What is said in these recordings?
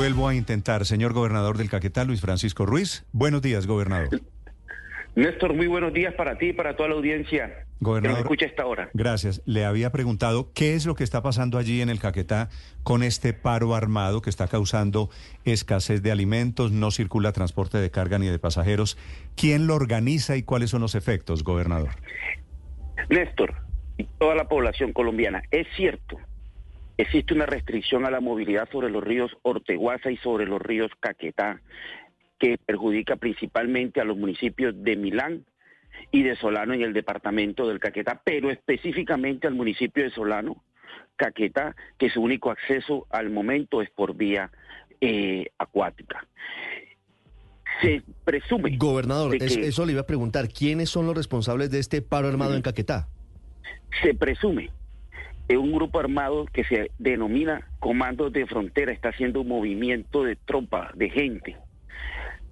Vuelvo a intentar, señor gobernador del Caquetá, Luis Francisco Ruiz. Buenos días, gobernador. Néstor, muy buenos días para ti y para toda la audiencia Gobernador, que nos escucha esta hora. Gracias. Le había preguntado qué es lo que está pasando allí en el Caquetá con este paro armado que está causando escasez de alimentos, no circula transporte de carga ni de pasajeros. ¿Quién lo organiza y cuáles son los efectos, gobernador? Néstor, y toda la población colombiana, es cierto, existe una restricción a la movilidad sobre los ríos Orteguaza y sobre los ríos Caquetá, que perjudica principalmente a los municipios de Milán y de Solano en el departamento del Caquetá, pero específicamente al municipio de Solano, Caquetá, que su único acceso al momento es por vía eh, acuática. Se presume... Gobernador, que- eso le iba a preguntar. ¿Quiénes son los responsables de este paro armado en Caquetá? se presume un grupo armado que se denomina Comandos de Frontera está haciendo un movimiento de tropa, de gente,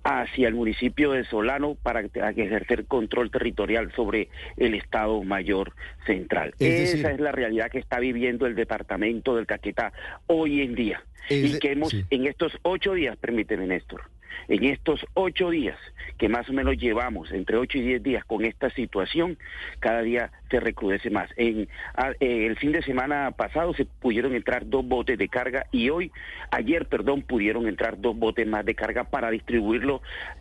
hacia el municipio de Solano para ejercer control territorial sobre el Estado Mayor Central. Es decir- Esa es la realidad que está viviendo el departamento del Caquetá hoy en día. Y de- que hemos, sí. en estos ocho días, permíteme Néstor, en estos ocho días que más o menos llevamos, entre ocho y diez días con esta situación, cada día se recrudece más. En a- eh, el fin de semana pasado se pudieron entrar dos botes de carga y hoy, ayer, perdón, pudieron entrar dos botes más de carga para distribuirlo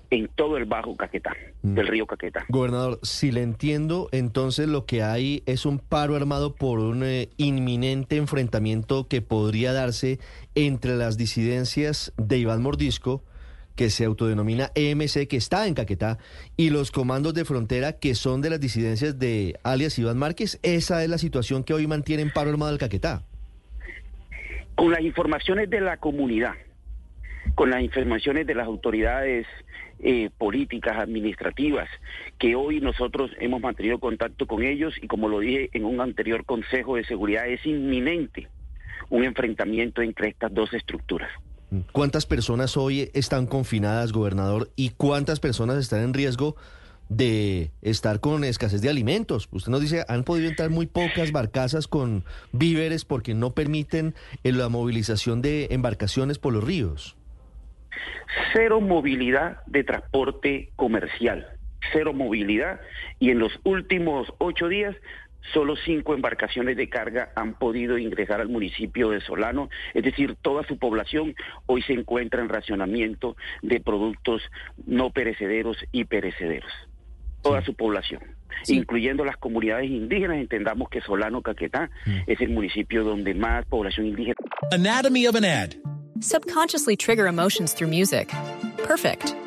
en todo el Bajo Caquetá, Mm. del río Caquetá. Gobernador, si le entiendo, entonces lo que hay es un paro armado por un eh, inminente enfrentamiento que podría darse entre las disidencias de Iván Mordisco, que se autodenomina EMC, que está en Caquetá, y los comandos de frontera, que son de las disidencias de alias Iván Márquez. Esa es la situación que hoy mantiene en paro armado el Caquetá. con las informaciones de la comunidad, con las informaciones de las autoridades eh, políticas, administrativas, que hoy nosotros hemos mantenido contacto con ellos y como lo dije en un anterior Consejo de Seguridad, es inminente un enfrentamiento entre estas dos estructuras. ¿Cuántas personas hoy están confinadas, gobernador? ¿Y cuántas personas están en riesgo de estar con escasez de alimentos? Usted nos dice, han podido entrar muy pocas barcazas con víveres porque no permiten eh, la movilización de embarcaciones por los ríos. Cero movilidad de transporte comercial, cero movilidad y en los últimos ocho días solo cinco embarcaciones de carga han podido ingresar al municipio de Solano, es decir, toda su población hoy se encuentra en racionamiento de productos no perecederos y perecederos. Toda su población, incluyendo las comunidades indígenas, entendamos que Solano Caquetá es el municipio donde más población indígena Anatomy of an ad. Subconsciously trigger emotions through music. Perfect.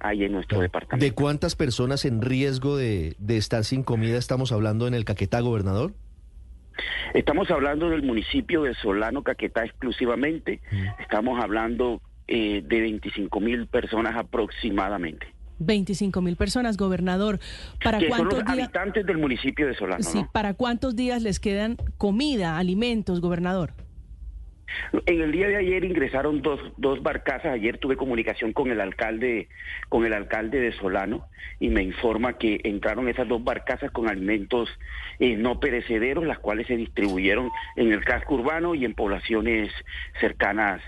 hay en nuestro departamento. ¿De cuántas personas en riesgo de, de estar sin comida estamos hablando en el Caquetá, gobernador? Estamos hablando del municipio de Solano Caquetá exclusivamente. Estamos hablando eh, de 25 mil personas aproximadamente. 25 mil personas, gobernador. ¿Para Que son los cuántos días? habitantes del municipio de Solano. Sí, ¿no? ¿para cuántos días les quedan comida, alimentos, gobernador? En el día de ayer ingresaron dos, dos barcazas. Ayer tuve comunicación con el alcalde, con el alcalde de Solano y me informa que entraron esas dos barcazas con alimentos eh, no perecederos, las cuales se distribuyeron en el casco urbano y en poblaciones cercanas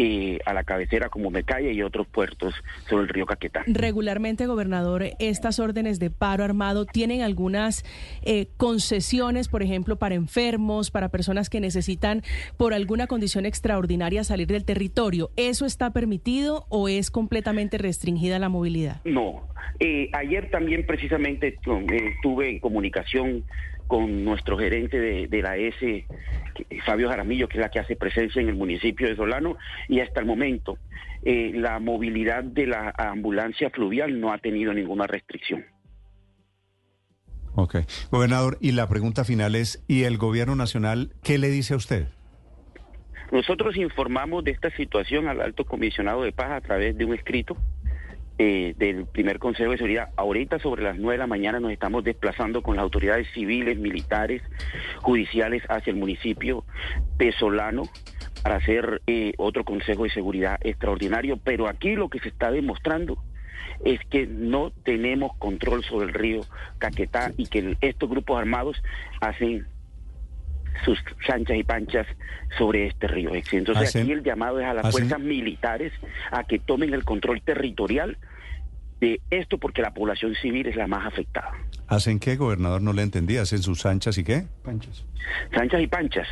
eh, a la cabecera como Mecaya y otros puertos sobre el río Caquetá. Regularmente, gobernador, estas órdenes de paro armado tienen algunas eh, concesiones, por ejemplo, para enfermos, para personas que necesitan por alguna condición extraordinaria salir del territorio. ¿Eso está permitido o es completamente restringida la movilidad? No. Eh, ayer también precisamente estuve en comunicación con nuestro gerente de, la S, Fabio Jaramillo, que es la que hace presencia en el municipio de Solano, y hasta el momento eh, la movilidad de la ambulancia fluvial no ha tenido ninguna restricción. Ok. Gobernador, y la pregunta final es, ¿y el gobierno nacional qué le dice a usted? Nosotros informamos de esta situación al alto comisionado de paz a través de un escrito eh, del primer Consejo de Seguridad. Ahorita sobre las nueve de la mañana nos estamos desplazando con las autoridades civiles, militares, judiciales hacia el municipio pesolano para hacer eh, otro Consejo de Seguridad extraordinario. Pero aquí lo que se está demostrando es que no tenemos control sobre el río Caquetá y que estos grupos armados hacen sus chanchas y panchas sobre este río. Entonces aquí el llamado es a las fuerzas militares a que tomen el control territorial de esto porque la población civil es la más afectada. ¿Hacen qué, gobernador? No le entendí. ¿Hacen sus anchas y qué? Panchas. Sanchas y panchas.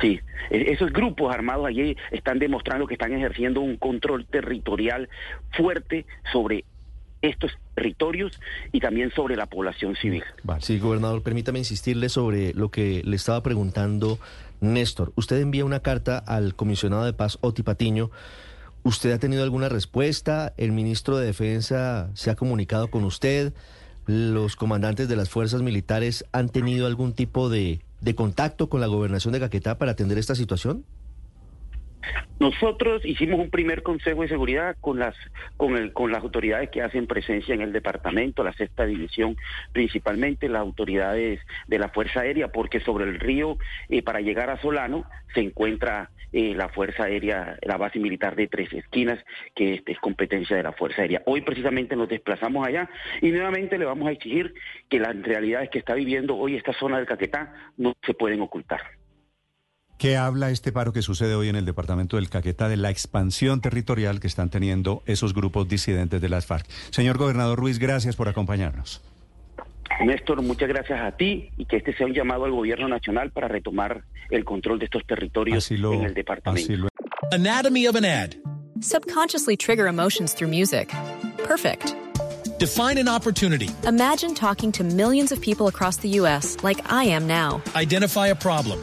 Sí, e-, esos grupos armados allí están demostrando que están ejerciendo un control territorial fuerte sobre estos territorios y también sobre la población civil. Sí, gobernador, permítame insistirle sobre lo que le estaba preguntando Néstor. Usted envía una carta al comisionado de paz Oti Patiño ¿Usted ha tenido alguna respuesta? ¿El ministro de Defensa se ha comunicado con usted? ¿Los comandantes de las fuerzas militares han tenido algún tipo de, contacto con la gobernación de Caquetá para atender esta situación? Nosotros hicimos un primer consejo de seguridad con las con el con las autoridades que hacen presencia en el departamento, la sexta división, principalmente las autoridades de la Fuerza Aérea, porque sobre el río eh, para llegar a Solano se encuentra eh, la Fuerza Aérea, la base militar de Tres Esquinas, que es, competencia de la Fuerza Aérea. Hoy precisamente nos desplazamos allá y nuevamente le vamos a exigir que las realidades que está viviendo hoy esta zona del Caquetá no se pueden ocultar. ¿Qué habla este paro que sucede hoy en el departamento del Caquetá de la expansión territorial que están teniendo esos grupos disidentes de las FARC? Señor gobernador Ruiz, gracias por acompañarnos. Néstor, muchas gracias a ti y que este sea un llamado al gobierno nacional para retomar el control de estos territorios en el departamento. Anatomy of an ad. Subconsciously trigger emotions through music. Perfect. Define an opportunity. Imagine talking to millions of people across the U.S. like I am now. Identify a problem.